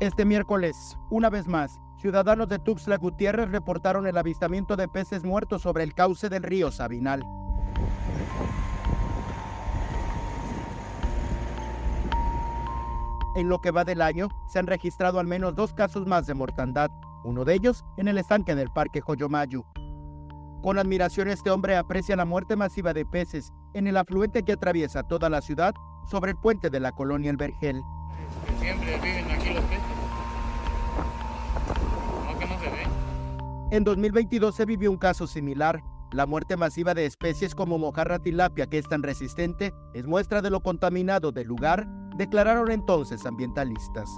Este miércoles, una vez más, ciudadanos de Tuxtla Gutiérrez reportaron el avistamiento de peces muertos sobre el cauce del río Sabinal. En lo que va del año, se han registrado al menos dos casos más de mortandad, uno de ellos en el estanque del Parque Joyomayu. Con admiración este hombre aprecia la muerte masiva de peces en el afluente que atraviesa toda la ciudad sobre el puente de la colonia El Vergel. Siempre viven aquí los peces. No no se ve. En 2022 se vivió un caso similar. La muerte masiva de especies como mojarra tilapia, que es tan resistente, es muestra de lo contaminado del lugar, declararon entonces ambientalistas.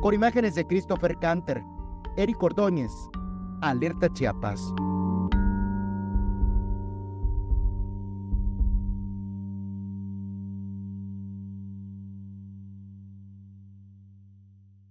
Con imágenes de Christopher Canter, Eric Ordóñez, Alerta Chiapas.